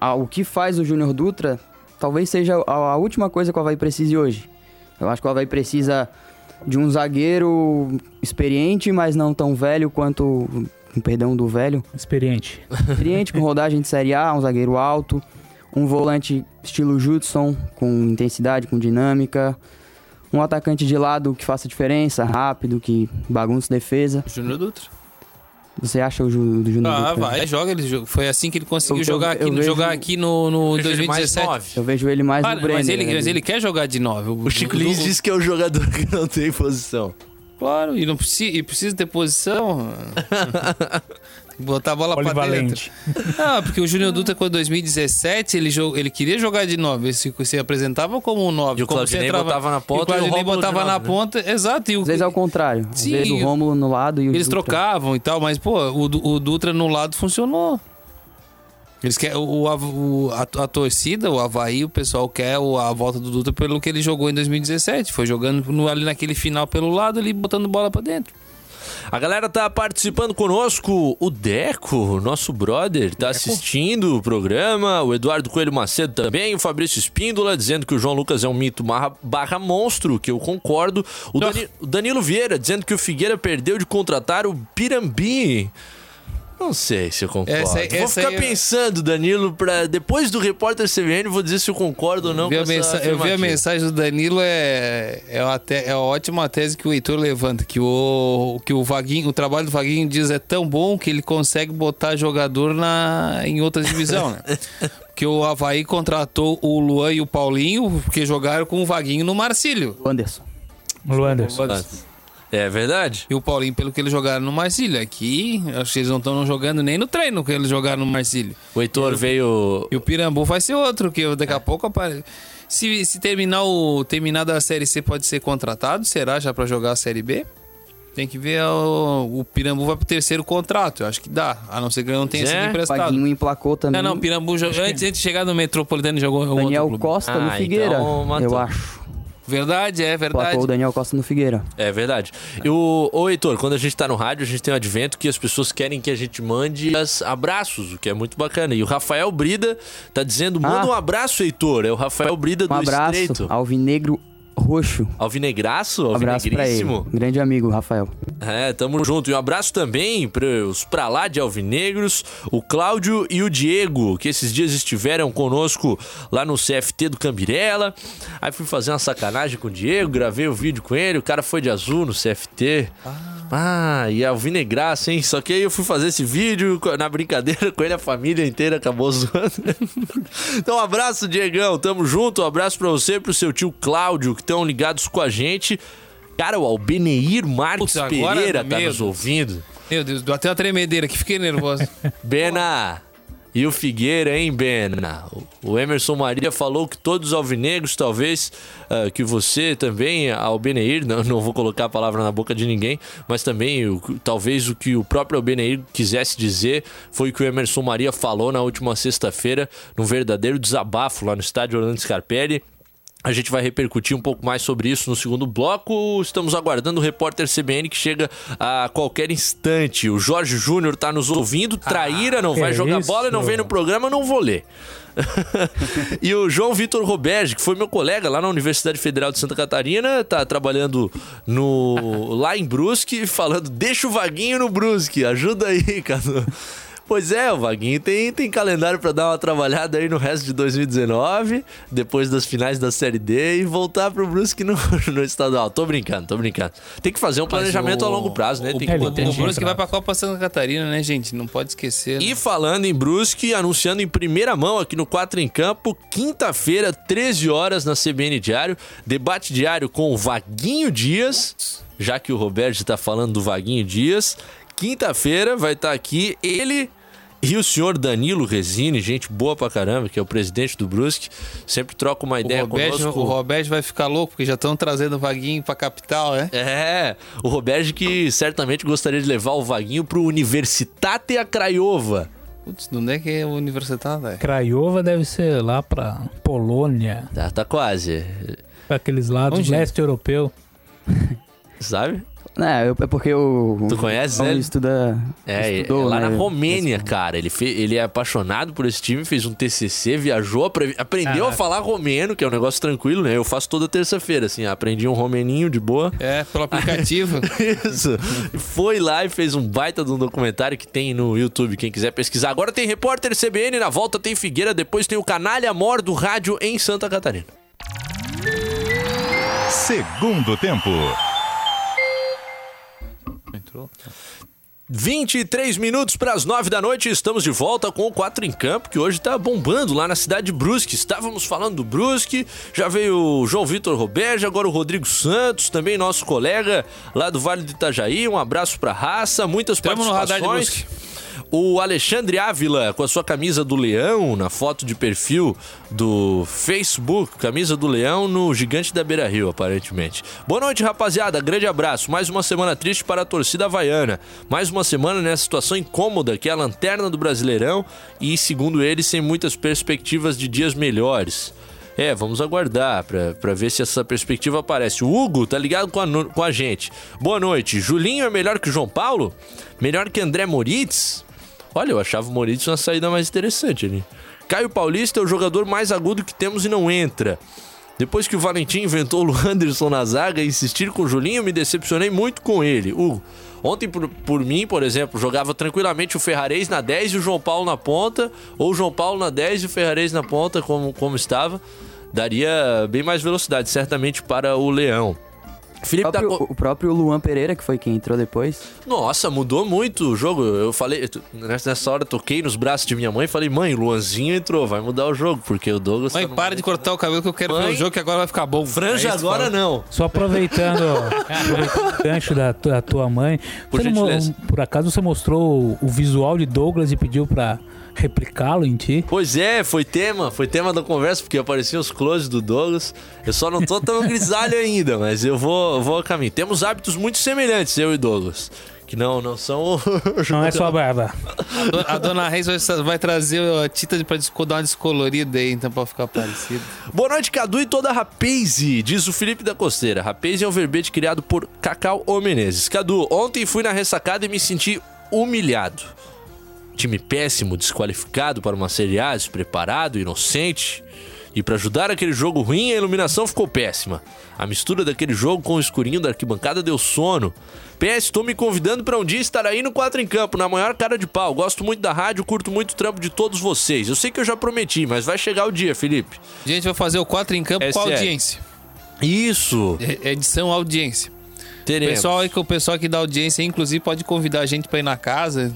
a- o que faz o Júnior Dutra talvez seja a, a última coisa que o Havaí precise hoje. Eu acho que o Havaí precisa de um zagueiro experiente, mas não tão velho quanto. Perdão do velho. Experiente. Experiente, com rodagem de Série A, um zagueiro alto, um volante estilo Judson, com intensidade, com dinâmica. Um atacante de lado que faça diferença, rápido, que bagunça defesa. Júnior Dutra. Você acha o Ju- do Júnior Ah, vai, joga. Ele, foi assim que ele conseguiu Eu- eu- jogar, aqui, eu vejo- jogar aqui no, no Vejo ele mais 2017. nove. Eu vejo ele mais Ah, no Brenner. mas, ele, né? mas ele quer jogar de 9. O Chico Lins disse que é o jogador que não tem posição. Claro, e não precisa, e precisa ter posição. Botar a bola pra dentro. Ah, porque o Júnior Dutra, quando 2017, ele, jog- ele queria jogar de 9. Ele se, se apresentava como um 9. E o como Claudinei centrava- botava na ponta E o e o Claudinei Rômulo de botava nove, na né? ponta. Exato. E o, Às vezes é o contrário. Às Sim, vezes o Rômulo no lado e o eles Dutra. trocavam e tal, mas, pô, o, o Dutra no lado funcionou. Eles querem, o, a, o- a, a torcida, o Havaí, o pessoal quer o- a volta do Dutra pelo que ele jogou em 2017. Foi jogando no- ali naquele final pelo lado, ali botando bola pra dentro. A galera tá participando conosco. O Deco, nosso brother, tá assistindo o programa. O Eduardo Coelho Macedo também. O Fabrício Espíndola dizendo que o João Lucas é um mito barra, barra monstro, que eu concordo. O, Dani- o Danilo Vieira dizendo que o Figueira perdeu de contratar o Pirambi. Não sei se eu concordo. Essa aí- vou essa ficar aí eu- pensando, Danilo, pra depois do repórter CBN, vou dizer se eu concordo ou não Vi essa mensa- eu vi a mensagem do Danilo, é, é, uma te- é uma ótima tese que o Heitor levanta, que o, que o Vaguinho, o trabalho do Vaguinho diz é tão bom que ele consegue botar jogador na, em outras divisões, né? Porque o Havaí contratou o Luan e o Paulinho, porque jogaram com o Vaguinho no Marcílio. O Anderson. O Anderson. É verdade? E o Paulinho, pelo que eles jogaram no Marcílio. Aqui, acho que eles não estão jogando nem no treino que eles jogaram no Marcílio. O Heitor veio. E o Pirambu vai ser outro, que daqui a pouco apare... se, se terminar o terminar da Série C pode ser contratado, será já pra jogar a Série B? Tem que ver o, o Pirambu vai pro terceiro contrato, eu acho que dá, a não ser que ele não tenha É? sido O emprestado. Paguinho emplacou também. Não, não, Pirambu jogou, antes, antes de chegar no Metropolitano jogou em outro Daniel. Costa no Ah, Figueira, então eu acho. Verdade, é verdade. Placou o Daniel Costa no Figueira. É verdade. E o, ô Heitor, quando a gente tá no rádio, a gente tem um advento que as pessoas querem que a gente mande as abraços, o que é muito bacana. E o Rafael Brida tá dizendo: manda Ah. um abraço, Heitor. É o Rafael Brida Um do abraço Estreito. Alvinegro Roxo. Alvinegraço? Um abraço pra ele. Grande amigo, Rafael. É, tamo junto. E um abraço também pros pra lá de Alvinegros, o Cláudio e o Diego, que esses dias estiveram conosco lá no CFT do Cambirela. Aí fui fazer uma sacanagem com o Diego, gravei o vídeo com ele, o cara foi de azul no CFT. Ah, e Alvinegraça, hein? Só que aí eu fui fazer esse vídeo na brincadeira com ele, a família inteira acabou zoando. então, um abraço, Diegão. Tamo junto. Um abraço pra você e pro seu tio Cláudio, que estão ligados com a gente. Cara, o Albeneir Marques agora, Pereira tá meu nos ouvindo. Meu Deus, deu até uma tremedeira aqui, fiquei nervoso. Bena! E o Figueira, hein, Bena? O Emerson Maria falou que todos os alvinegros, talvez ah, que você também, Albeneir, não, não vou colocar a palavra na boca de ninguém, mas também o- talvez o que o próprio Albeneir quisesse dizer foi o que o Emerson Maria falou na última sexta-feira, num verdadeiro desabafo lá no estádio Orlando Scarpelli. A gente vai repercutir um pouco mais sobre isso no segundo bloco. Estamos aguardando o repórter CBN que chega a qualquer instante. O Jorge Júnior tá nos ouvindo. Traíra, não que vai jogar isso? bola e não vem no programa, não vou ler. e o João Vitor Roberge, que foi meu colega lá na Universidade Federal de Santa Catarina, tá trabalhando no lá em Brusque, falando: deixa o Vaguinho no Brusque, ajuda aí, Cadu. Pois é, o Vaguinho tem, tem calendário pra dar uma trabalhada aí no resto de 2019, depois das finais da Série D e voltar pro Brusque no, no estadual. Tô brincando, tô brincando. Tem que fazer um planejamento Mas a o- longo prazo, né? O, Tem que o, manter o time. Brusque vai pra Copa Santa Catarina, né, gente? Não pode esquecer. né? E falando em Brusque, anunciando em primeira mão aqui no 4 em Campo, quinta-feira, 13 horas na CBN Diário, debate diário com o Vaguinho Dias, já que o Roberto está falando do Vaguinho Dias. Quinta-feira vai estar aqui ele e o senhor Danilo Resine, gente boa pra caramba, que é o presidente do Brusque, sempre troca uma O ideia Roberto, conosco. o Roberto vai ficar louco, porque já estão trazendo o Vaguinho pra capital, né? É, o Roberto que certamente gostaria de levar o Vaguinho pro Universitate a Craiova. Putz, onde é que é o universitário, velho? Craiova deve ser lá pra Polônia, Tá, tá quase, pra aqueles lados Onde? leste europeu. sabe? É, eu- é porque o. Tu conhece o ele? Estuda, É, estudou, é lá né? na Romênia, cara. Ele, fe- ele é apaixonado por esse time, fez um TCC, viajou, apre- aprendeu a Caraca. falar romeno, que é um negócio tranquilo, né? Eu faço toda terça-feira, assim, aprendi um romeninho de boa. É, pelo aplicativo. Isso. Foi lá e fez um baita de um documentário que tem no YouTube, quem quiser pesquisar. Agora tem repórter CBN, na volta tem Figueira, depois tem o Canalha Mor do rádio em Santa Catarina. Segundo tempo. Entrou. 23 minutos para as 9 da noite, estamos de volta com o 4 em Campo, que hoje tá bombando lá na cidade de Brusque. Estávamos falando do Brusque, já veio o João Vitor Roberge, agora o Rodrigo Santos, também nosso colega lá do Vale do Itajaí. Um abraço pra raça, muitas Tamo participações. O Alexandre Ávila com a sua camisa do leão na foto de perfil do Facebook, camisa do leão no Gigante da Beira Rio, aparentemente. Boa noite, rapaziada. Grande abraço. Mais uma semana triste para a torcida havaiana. Mais uma semana nessa situação incômoda que é a lanterna do Brasileirão e, segundo ele, sem muitas perspectivas de dias melhores. É, vamos aguardar pra ver se essa perspectiva aparece. O Hugo tá ligado com a, com a gente. Boa noite. Julinho é melhor que o João Paulo? Melhor que André Moritz? Olha, eu achava o Moritz uma saída mais interessante ali. Caio Paulista é o jogador mais agudo que temos e não entra. Depois que o Valentim inventou o Luanderson na zaga e insistir com o Julinho, me decepcionei muito com ele. Hugo, ontem por, por mim, por exemplo, jogava tranquilamente o Ferrarez na 10 e o João Paulo na ponta, ou o João Paulo na 10 e o Ferrarez na ponta, como, como estava. Daria bem mais velocidade, certamente, para o Leão. O Felipe da próprio, Co- o próprio Luan Pereira, que foi quem entrou depois. Nossa, mudou muito o jogo. Eu falei, nessa hora, toquei nos braços de minha mãe e falei, mãe, Luanzinho entrou, vai mudar o jogo, porque o Douglas. Mãe, tá para de cortar o cabelo que eu quero ver Mãe, o jogo que agora vai ficar bom. Franja É isso agora fala. não. Só aproveitando, o gancho da, da tua mãe. Por você por acaso você mostrou o visual de Douglas e pediu pra replicá-lo em ti? Pois é, foi tema, foi tema da conversa, porque apareciam os closes do Douglas. Eu só não tô tão grisalho ainda, mas eu vou, vou a caminho. Temos hábitos muito semelhantes, eu e Douglas. Que não, não são. o- Não é só a barba. A do- A dona Reis vai, vai trazer a tinta de- pra dar uma descolorida aí, então pra ficar parecido. Boa noite, Cadu e toda a Rapaze, diz o Felipe da Costeira. Rapaze é um verbete criado por Cacau O Menezes. Cadu, ontem fui na ressacada e me senti humilhado. Time péssimo, desqualificado para uma Série A, despreparado, inocente. E para ajudar aquele jogo ruim, a iluminação ficou péssima. A mistura daquele jogo com o escurinho da arquibancada deu sono. PS, estou me convidando para um dia estar aí no 4 em Campo, na maior cara de pau. Gosto muito da rádio, curto muito o trampo de todos vocês. Eu sei que eu já prometi, mas vai chegar o dia, Felipe. A gente vai fazer o 4 em campo com a audiência. Isso, Edição audiência. O teremos. pessoal, aí que o pessoal aqui da audiência, inclusive, pode convidar a gente pra ir na casa.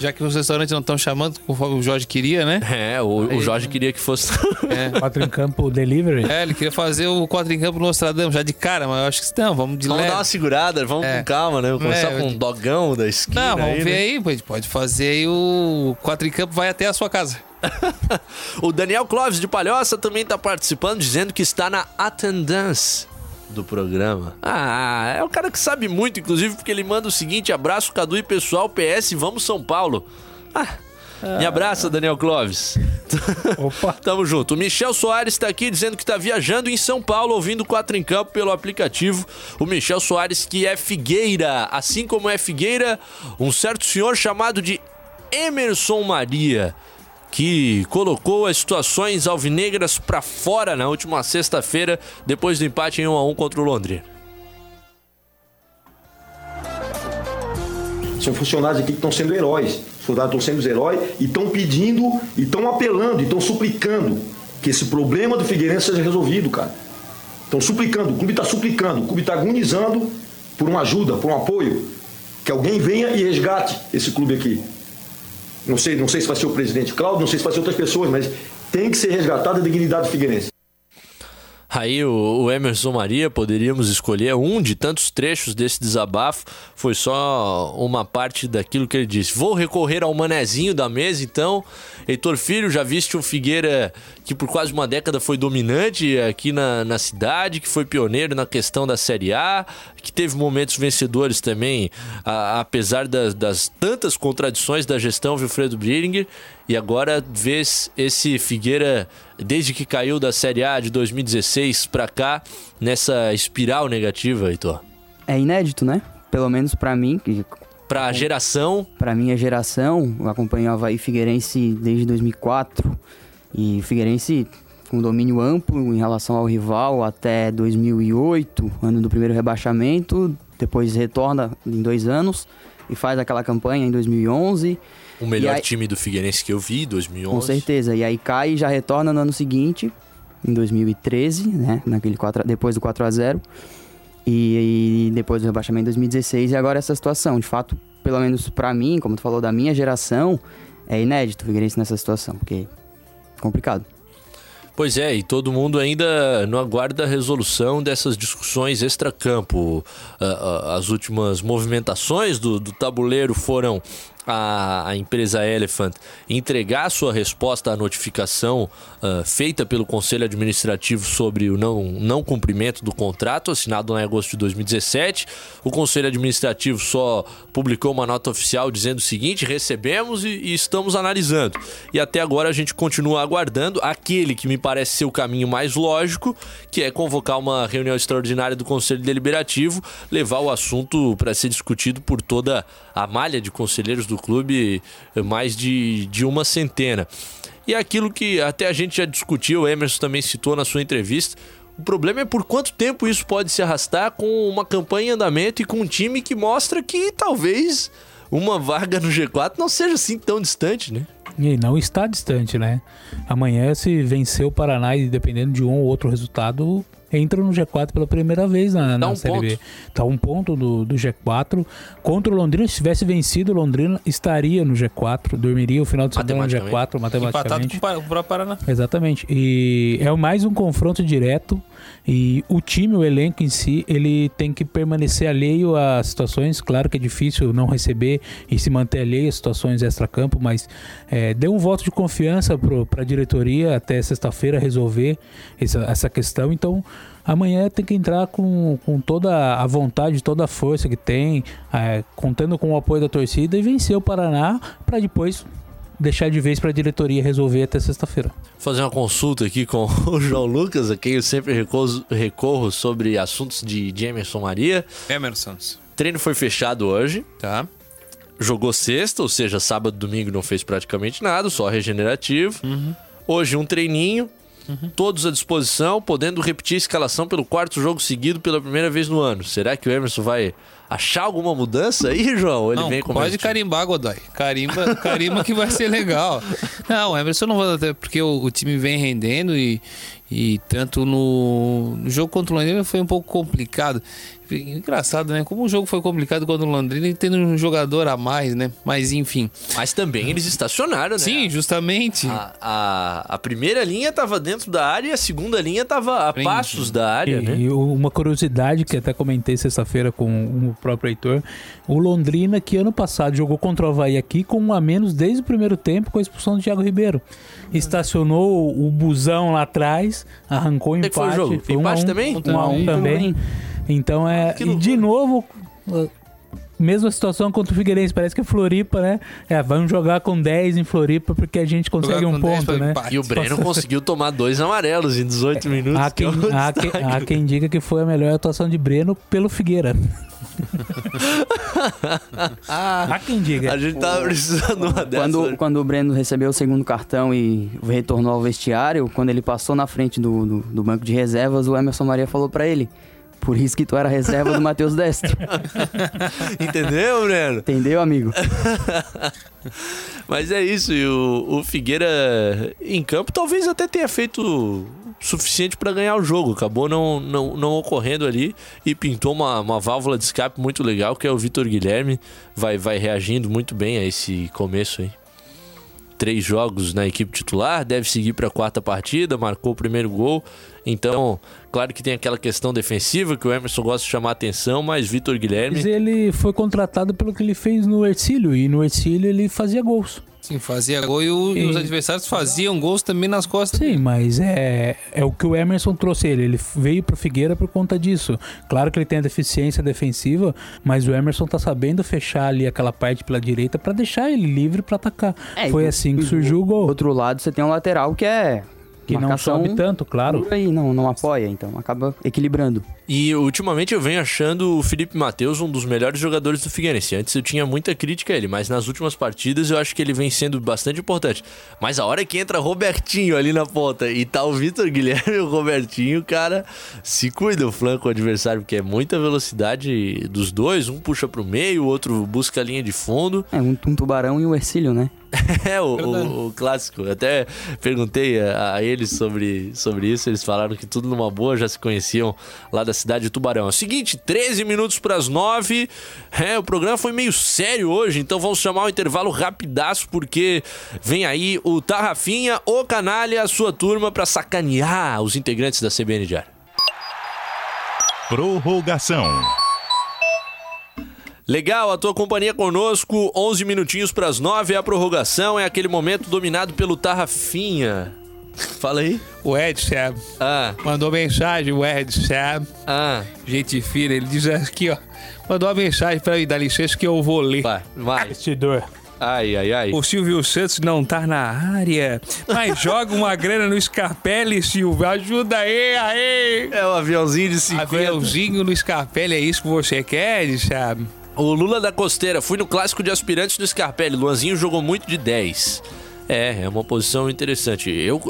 Já que os restaurantes não estão chamando, conforme o Jorge queria, né? É, o, o Jorge queria que fosse. Quatro em campo delivery. É, ele queria fazer o 4 em campo no Nostradamus já de cara, mas eu acho que não, vamos de vamos leve. dar uma segurada, vamos É. com calma, né? Vamos começar É, com eu- um dogão da esquina. Não, vamos aí, ver né? aí, gente pode fazer aí o 4 em campo, vai até a sua casa. O Daniel Clóvis de Palhoça também tá participando, dizendo que está na attendance do programa. Ah, é o cara que sabe muito, inclusive, porque ele manda o seguinte: abraço, Cadu e pessoal, PS, vamos São Paulo. Ah, me abraça, Daniel Clóvis. Opa. Tamo junto. O Michel Soares tá aqui dizendo que tá viajando em São Paulo, ouvindo 4 em campo pelo aplicativo. O Michel Soares, que é Figueira. Assim como é Figueira, um certo senhor chamado de Emerson Maria. Que colocou as situações alvinegras pra fora na última sexta-feira, depois do empate em 1 a 1 contra o Londrina. São funcionários aqui que estão sendo heróis. Os soldados estão sendo heróis e estão pedindo, e estão apelando, e estão suplicando que esse problema do Figueirense seja resolvido, cara. Estão suplicando, o clube está suplicando, o clube está agonizando por uma ajuda, por um apoio. Que alguém venha e resgate esse clube aqui. Não sei, não sei se vai ser o presidente Cláudio, não sei se vai ser outras pessoas, mas tem que ser resgatada a dignidade do Figueirense. Aí o, o Emerson Maria, poderíamos escolher um de tantos trechos desse desabafo. Foi só uma parte daquilo que ele disse. Vou recorrer ao manezinho da mesa, então. Heitor Filho, já viste um Figueira que por quase uma década foi dominante aqui na, na cidade, que foi pioneiro na questão da Série A, que teve momentos vencedores também, a- apesar das, das tantas contradições da gestão Wilfredo Bringer. E agora vês esse Figueira, desde que caiu da Série A de 2016 pra cá, nessa espiral negativa, Heitor. É inédito, né? Pelo menos pra mim, que Pra geração, pra minha geração, eu acompanho o Havaí Figueirense desde 2004 e o Figueirense com domínio amplo em relação ao rival até 2008, ano do primeiro rebaixamento, depois retorna em dois anos e faz aquela campanha em 2011. O melhor aí- time do Figueirense que eu vi, 2011. Com certeza. E aí cai e já retorna no ano seguinte, em 2013, né? Naquele 4, a- depois do 4 a 0 e, e depois do rebaixamento em 2016 e agora essa situação. De fato, pelo menos pra mim, como tu falou da minha geração, é inédito o Figueirense nessa situação, porque é complicado. Pois é, e todo mundo ainda não aguarda a resolução dessas discussões extracampo. Ah, ah, As últimas movimentações do, do tabuleiro foram a, a empresa Elephant entregar sua resposta à notificação ah, feita pelo Conselho Administrativo sobre o não, não cumprimento do contrato assinado em agosto de 2017. O Conselho Administrativo só publicou uma nota oficial dizendo o seguinte: recebemos e, e estamos analisando. E até agora a gente continua aguardando aquele que me parece ser o caminho mais lógico, que é convocar uma reunião extraordinária do Conselho Deliberativo, levar o assunto para ser discutido por toda a malha de conselheiros do clube, eh, mais de, de uma centena. E é aquilo que até a gente já discutiu, o Emerson também citou na sua entrevista. O problema é por quanto tempo isso pode se arrastar com uma campanha em andamento e com um time que mostra que talvez uma vaga no G4 não seja assim tão distante, né? E não está distante, né? Amanhã, se vencer o Paraná e dependendo de um ou outro resultado, entra no G4 pela primeira vez na, na um Série B. ponto. Tá um ponto do, do G4. Contra o Londrina, se tivesse vencido o Londrina, estaria no G4. Dormiria o final de semana no Matematicamente. G4, Empatado matematicamente. com o Paraná. Exatamente. E é mais um confronto direto. E o time, o elenco em si, ele tem que permanecer alheio a situações. Claro que é difícil não receber e se manter alheio a situações extra-campo, mas é, um voto de confiança para a diretoria até sexta-feira resolver essa, essa questão. Então, amanhã tem que entrar com, com toda a vontade, toda a força que tem, é, contando com o apoio da torcida e vencer o Paraná para depois deixar de vez para a diretoria resolver até sexta-feira. fazer uma consulta aqui com o João Lucas, a quem eu sempre recorro, recorro sobre assuntos de, de Emerson Maria. Emersons. Treino foi fechado hoje, Tá. jogou sexta, ou seja, sábado domingo não fez praticamente nada, só regenerativo. Hoje um treininho, todos à disposição, podendo repetir a escalação pelo quarto jogo seguido pela primeira vez no ano. Será que o Emerson vai achar alguma mudança aí, João? Ele não, vem com pode carimbar, Godoy. Carimba, carimba que vai ser legal. Não, o Emerson não vai até porque o, o time vem rendendo e, e tanto no, no jogo contra o Londrina foi um pouco complicado. Engraçado, né? Como o jogo foi complicado contra o Londrina e tendo um jogador a mais, né? Mas enfim. Mas também eles estacionaram, né? Sim, justamente. A, a, a primeira linha tava dentro da área e a segunda linha tava a Frente. passos da área, E, né? e uma curiosidade que até comentei sexta-feira com o próprio Heitor, o Londrina que ano passado jogou contra o Havaí aqui com um a menos desde o primeiro tempo com a expulsão do Thiago Ribeiro. Estacionou o busão lá atrás, arrancou o é empate. que foi o jogo? um a Empate um, também? Um a um também. Então é. que E de novo. mesma situação contra o Figueirense. Parece que é Floripa, né? É, vamos jogar com 10 em Floripa porque a gente consegue um com 10 ponto, né? empate. E o Breno conseguiu tomar dois amarelos em 18 minutos. Há que é quem, um há, quem, há quem diga que foi a melhor atuação de Breno pelo Figueira. há quem diga. A gente tava precisando de uma dessa. Quando, quando o Breno recebeu o segundo cartão e retornou ao vestiário, quando ele passou na frente do, do, do banco de reservas, o Emerson Maria falou pra ele: Por isso que tu era reserva do Matheus Destro. Entendeu, Breno? Entendeu, amigo? Mas é isso, e o, o Figueira em campo talvez até tenha feito o suficiente para ganhar o jogo. Acabou não, não, não ocorrendo ali e pintou uma, uma válvula de escape muito legal, que é o Vitor Guilherme. Vai, vai reagindo muito bem a esse começo aí. Três jogos na equipe titular, deve seguir para a quarta partida, marcou o primeiro gol. Então, claro que tem aquela questão defensiva que o Emerson gosta de chamar a atenção, mas Vitor Guilherme. Mas ele foi contratado pelo que ele fez no Ercílio, e no Ercílio ele fazia gols. Sim, fazia gol e, o- e os adversários faziam gols também nas costas. Sim, mas é, é o que o Emerson trouxe ele. Ele veio pro Figueira por conta disso. Claro que ele tem a deficiência defensiva, mas o Emerson tá sabendo fechar ali aquela parte pela direita pra deixar ele livre pra atacar. É, Foi e- assim que surgiu o Do gol. outro lado, você tem um lateral que é. Que não sobe tanto, claro. E não, não apoia, então acaba equilibrando. E ultimamente eu venho achando o Felipe Matheus um dos melhores jogadores do Figueirense. Antes eu tinha muita crítica a ele, mas nas últimas partidas eu acho que ele vem sendo bastante importante. Mas a hora que entra Robertinho ali na ponta e tá o Vitor Guilherme e o Robertinho, cara, se cuida o flanco adversário, porque é muita velocidade dos dois. Um puxa pro meio, o outro busca a linha de fundo. É um, um tubarão e um Ercílio, né? É, o, o- o clássico. Eu até perguntei a, a eles sobre, sobre isso. Eles falaram que tudo numa boa já se conheciam lá da cidade de Tubarão. É o seguinte, 13 minutos para as 9. É, o programa foi meio sério hoje, então vamos chamar o intervalo rapidaço, porque vem aí o Tarrafinha, o Canalha, a sua turma, para sacanear os integrantes da CBN Diário. Prorrogação. Legal, a tua companhia conosco, 11 minutinhos para as 9 é a prorrogação, é aquele momento dominado pelo Tarrafinha. Fala aí. O Edson Ah, mandou mensagem, o Edson. ah, Gente fina, ele diz aqui, ó. Mandou uma mensagem pra mim, dá licença que eu vou ler. vai, vai. Investidor. Ai, ai, ai. O Silvio Santos não tá na área, mas joga uma grana no Scarpelli, Silvio. Ajuda aí, aí. É o aviãozinho de 50. Aviãozinho no Scarpelli, é isso que você quer, sabe? O Lula da Costeira, fui no clássico de aspirantes do Scarpelli. Luanzinho jogou muito de 10. É, é uma posição interessante. Eu,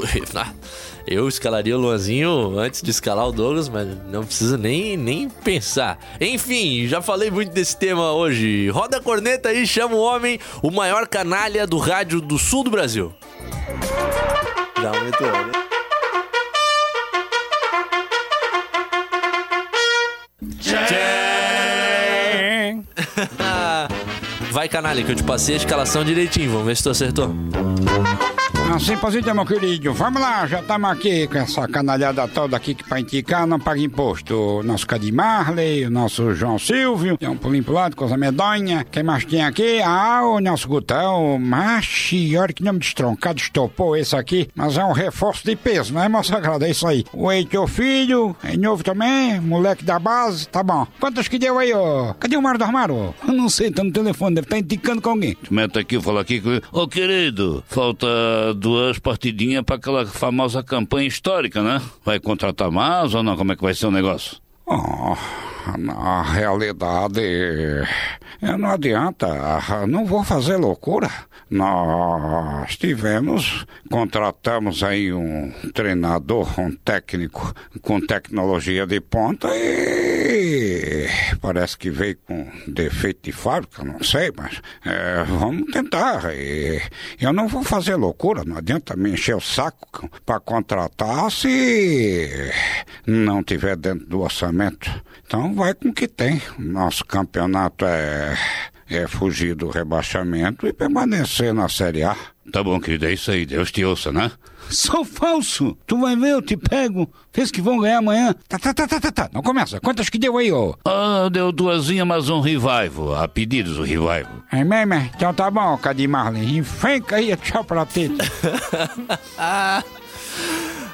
eu escalaria o Luanzinho antes de escalar o Douglas, mas não precisa nem, nem pensar. Enfim, já falei muito desse tema hoje. Roda a corneta aí, chama o homem, o maior canalha do rádio do sul do Brasil. Já aumentou, né? Vai, canalha, que eu te passei a escalação direitinho. Vamos ver se tu acertou. Assim, positivo, meu querido. Vamos lá, já estamos aqui com essa canalhada toda aqui que pra indicar não paga imposto. O nosso Cadi Marley, o nosso João Silvio, tem um pulinho pro lado, coisa medonha. Quem mais tem aqui? Ah, o nosso Gutão, machi, olha que nome destroncado, estopou esse aqui. Mas é um reforço de peso, né, moço sagrado? É isso aí. O Heitor Filho, é novo também, moleque da base, tá bom. Quantos que deu aí, ó? Cadê o Mário do Armário? Eu não sei, tá no telefone, deve estar indicando com alguém. Meta aqui, fala aqui. com- Ô, querido, falta duas partidinhas para aquela famosa campanha histórica, né? Vai contratar mais ou não? Como é que vai ser o negócio? Oh, na realidade, eh, não adianta, não vou fazer loucura. Nós tivemos, contratamos aí um treinador, um técnico com tecnologia de ponta e parece que veio com defeito de fábrica, não sei, mas eh, vamos tentar. E eu não vou fazer loucura, não adianta me encher o saco para contratar se não tiver dentro do orçamento. Então vai com o que tem. Nosso campeonato é, é fugir do rebaixamento e permanecer na Série A. Tá bom, querido, é isso aí. Deus te ouça, né? Sou falso! Tu vai ver, eu te pego. Fez que vão ganhar amanhã. Tá, tá, tá, tá, tá, tá. Não começa. Quantas que deu aí, ô? Ah, deu duasinha, mas um revival. A pedidos, o revival. É mesmo? Então tá bom, Cadi Marley. Enfenca aí, tchau pra ti.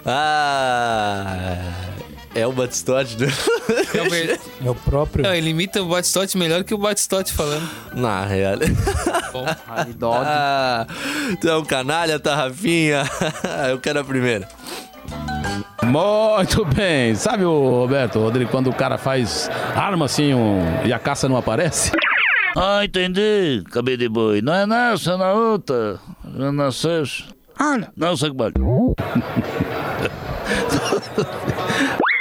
Ah, É o Batistote, né? É o, me- É o próprio. Não, ele imita o Batistote melhor que o Batistote falando. Na real. Bom, Ah, tu é um canalha, tá, Rafinha? Eu quero a primeira. Muito bem. Sabe o Roberto, Rodrigo, quando o cara faz arma assim um- e a caça não aparece? Ah, entendi. Cabelo de boi. Não é nessa, é na outra. É na sexta. Olha. Não, sei que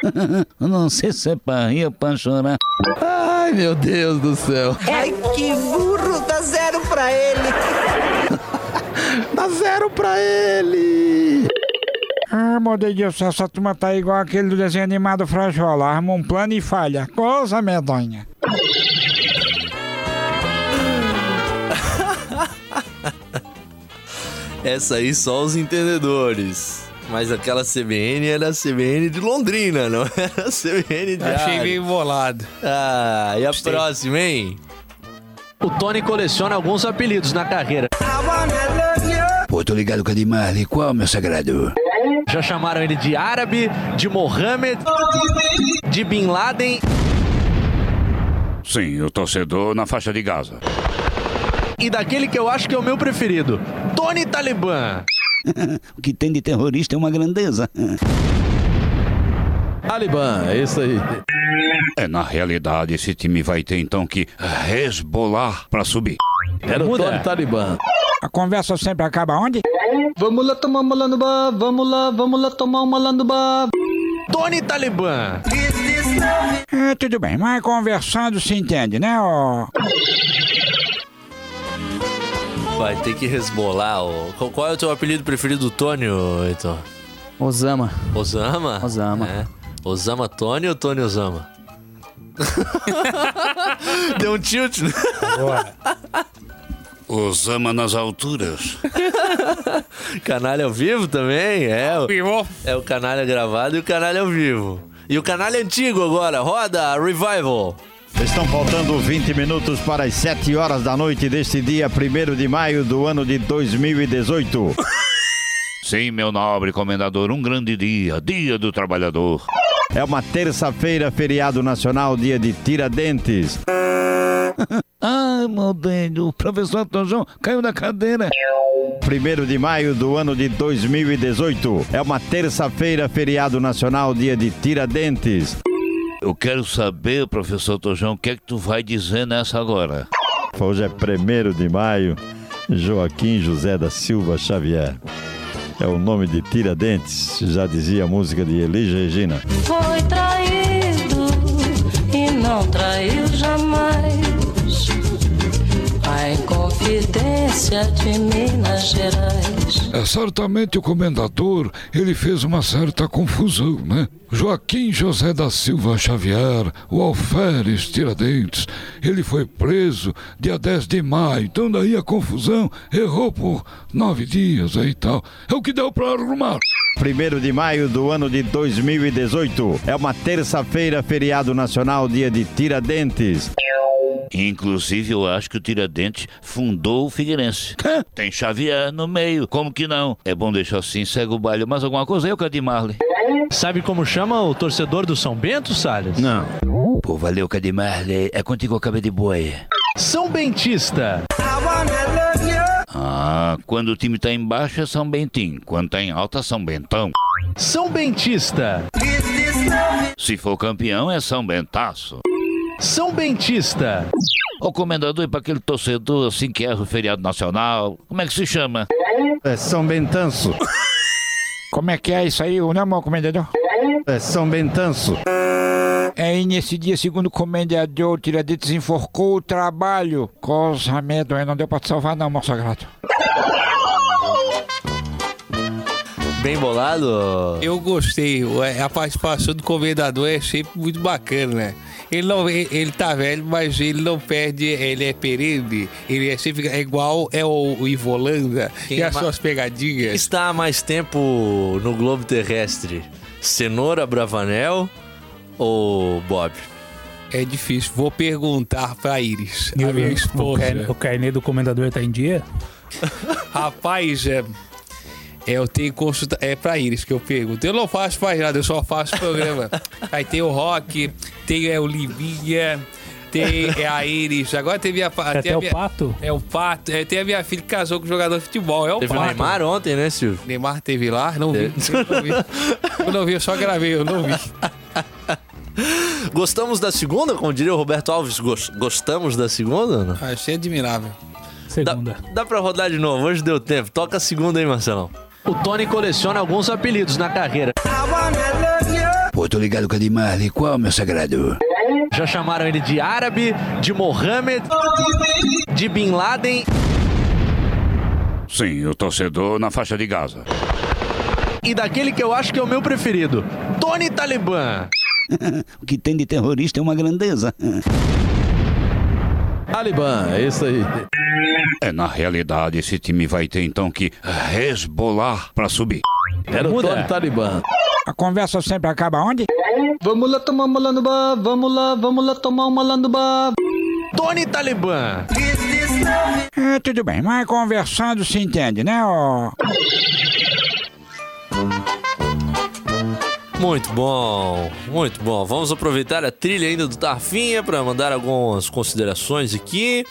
não sei se é pra rir ou pra chorar. Ai, meu Deus do céu. Ai, que burro, dá zero pra ele. Dá zero pra ele. Ah, meu Deus do céu, essa turma tá igual aquele do desenho animado Frajola. Arma um plano e falha. Coisa medonha. Essa aí só os entendedores. Mas aquela CBN era a CBN de Londrina, não era a CBN de achei Área. meio bolado. Ah, e a próxima, hein? O Tony coleciona alguns apelidos na carreira. Pô, tô ligado com a de Marley. Qual, meu sagrado? Já chamaram ele de árabe, de Mohammed, de Bin Laden Sim, o torcedor na faixa de Gaza. e daquele que eu acho que é o meu preferido, Tony Talibã. o que tem de terrorista é uma grandeza. Talibã, é isso aí. É, na realidade, esse time vai ter então que resbolar pra subir. Era o Tony Talibã. A conversa sempre acaba onde? Vamos lá tomar uma landuba, vamos lá, vamos lá tomar uma landuba. Tony Talibã. É, tudo bem, mas conversando se entende, né, ó? Vai ter que resbolar. ó. Qual- é o teu apelido preferido do Tony, Heitor? Osama. Osama? Osama. É. Osama Tony ou Tony Osama? Deu um tilt, né? Osama nas alturas. Canalha ao vivo também? É, o- Vivo. é o canalha gravado e o canalha ao vivo. E o canalha antigo agora, roda Revival. Estão faltando 20 minutos para as 7 horas da noite deste dia 1 de maio do ano de 2018. Sim, meu nobre comendador, um grande dia, dia do trabalhador. É uma terça-feira, feriado nacional, dia de Tiradentes. Ai, meu Deus, o professor Tojão caiu da cadeira. 1 de maio do ano de 2018. É uma terça-feira, feriado nacional, dia de Tiradentes. Eu quero saber, professor Tojão, o que é que tu vai dizer nessa agora? Hoje é 1 de maio, Joaquim José da Silva Xavier. É o nome de Tiradentes, já dizia a música de Elis Regina. Foi traído e não traiu jamais. A Inconfidência de Minas Gerais. É, certamente o comendador, ele fez uma certa confusão, né? Joaquim José da Silva Xavier, o alferes Tiradentes, ele foi preso dia 10 de maio, então daí a confusão errou por nove dias aí e tal. É o que deu pra arrumar. 1 de maio do ano de 2018. É uma terça-feira, feriado nacional, dia de Tiradentes. Inclusive, eu acho que o Tiradentes fundou o Figueirense. Tem Xavier no meio, como que não? É bom deixar assim, segue o baile. Mais alguma coisa aí, o Cadim Marley? Sabe como chama o torcedor do São Bento, Salles? Não. Pô, valeu, Cadim Marley. É contigo, acabei de boi. São Bentista. Ah, quando o time tá embaixo é São Bentinho. Quando tá em alta, São Bentão. São Bentista. Se for campeão, é São Bentaço. São Bentista. Ô comendador, e pra aquele torcedor assim que erra o feriado nacional, como é que se chama? É São Bentanço. Como é que é isso aí, né, meu comendador? É São Bentanço. É, e nesse dia, segundo o comendador, o Tiradentes enforcou o trabalho. Coisa medonha, não deu pra te salvar não, meu sagrado. Bem bolado? Eu gostei. A participação do comendador é sempre muito bacana, né? Ele, não, ele, ele tá velho, mas ele não perde, ele é perene. Ele é sempre é igual é o, o Ivolanda Quem e as suas pegadinhas. Está há mais tempo no globo terrestre? Cenoura Bravanel ou Bob? É difícil. Vou perguntar pra Iris, E a o- minha esposa. o carnê do comendador tá em dia? Rapaz, É, eu tenho consulta. É pra eles que eu pergunto. Eu não faço mais nada, eu só faço programa. Aí tem o Rock, tem é, o Livinha, tem é, a Iris. Agora tem minha. Tem tem até a o minha- Pato. É o Pato. É, tem a minha filha que casou com um jogador de futebol. É o Teve o Pato. Neymar ontem, né, Silvio? Neymar teve lá? Não vi. Eu não vi. Eu não vi, eu só gravei, eu não vi. Gostamos da segunda? Como diria o Roberto Alves, gos- gostamos da segunda? Não? Achei admirável. Segunda. Dá pra rodar de novo, hoje deu tempo. Toca a segunda aí, Marcelão. O Tony coleciona alguns apelidos na carreira. Pô, tô ligado com a de Marley. Qual, meu sagrado? Já chamaram ele de árabe, de Mohammed, de Bin Laden Sim, o torcedor na faixa de Gaza. e daquele que eu acho que é o meu preferido, Tony Talibã. o que tem de terrorista é uma grandeza. Talibã, é isso aí. É, na realidade, esse time vai ter então que resbolar pra subir. Era o Tony Talibã. A conversa sempre acaba onde? Vamos lá tomar uma landuba, vamos lá, vamos lá tomar uma landuba. Tony Talibã. É, tudo bem, mas conversando se entende, né, ó? Muito bom, muito bom. Vamos aproveitar a trilha ainda do Tarfinha para mandar algumas considerações aqui.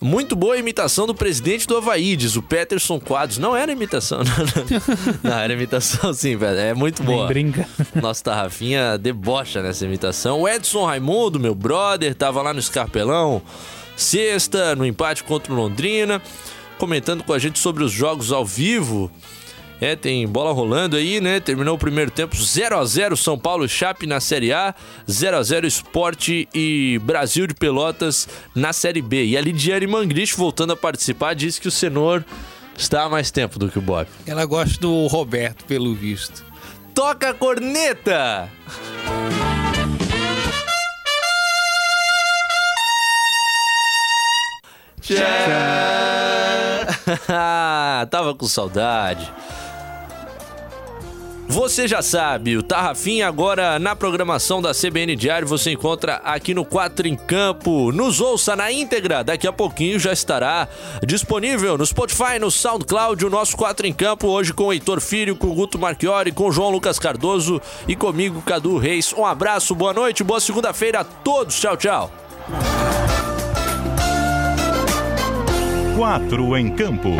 Muito boa a imitação do presidente do Havaí, diz o Peterson Quadros. Não era imitação, não, não. Não, era imitação sim, velho. É muito Nem boa. brinca. Nosso Tarrafinha debocha nessa imitação. O Edson Raimundo, meu brother, tava lá no Escarpelão, sexta, no empate contra o Londrina, comentando com a gente sobre os jogos ao vivo. É, tem bola rolando aí, né? Terminou o primeiro tempo 0 a 0 São Paulo e Chape na Série A, 0 a 0 Esporte e Brasil de Pelotas na Série B. E a Lidiane Mangrich, voltando a participar, disse que o Senhor está há mais tempo do que o Bob. Ela gosta do Roberto, pelo visto. Toca a corneta! Tchau! Tava com saudade. Você já sabe, o Tarrafinha agora na programação da CBN Diário você encontra aqui no 4 em Campo. Nos ouça na íntegra, daqui a pouquinho já estará disponível no Spotify, no SoundCloud, o nosso 4 em Campo, hoje com o Heitor Filho, com o Guto Marchiori, com o João Lucas Cardoso e comigo, Cadu Reis. Um abraço, boa noite, boa segunda-feira a todos. Tchau, tchau. Quatro em campo.